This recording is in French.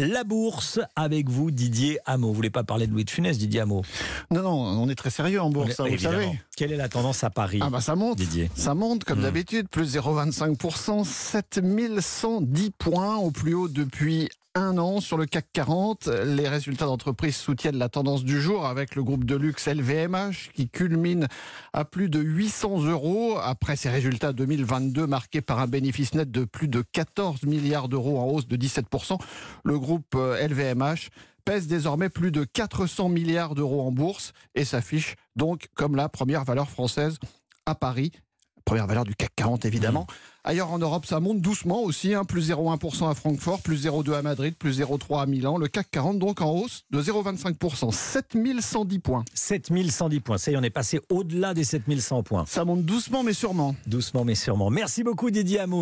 la bourse avec vous, Didier Hameau. Vous voulez pas parler de Louis de Funès, Didier Hameau? Non, non, on est très sérieux en bourse, est- vous savez. Quelle est la tendance à Paris Ah bah ça monte, Didier? ça monte comme Hmm. d'habitude, plus 0,25%, 7110 points au plus haut depuis un an sur le CAC 40. Les résultats d'entreprise soutiennent la tendance du jour avec le groupe de luxe LVMH qui culmine à plus de 800 euros après ses résultats 2022 marqués par un bénéfice net de plus de 14 milliards d'euros en hausse de 17%. Le groupe euh, LVMH pèse désormais plus de 400 milliards d'euros en bourse et s'affiche donc comme la première valeur française à Paris. Première valeur du CAC 40 évidemment. Ailleurs en Europe, ça monte doucement aussi, hein, plus 0,1% à Francfort, plus 0,2 à Madrid, plus 0,3 à Milan. Le CAC 40 donc en hausse de 0,25%, 7110 points. 7110 points. Ça y est, on est passé au-delà des 7100 points. Ça monte doucement mais sûrement. Doucement mais sûrement. Merci beaucoup, Didier Hameau.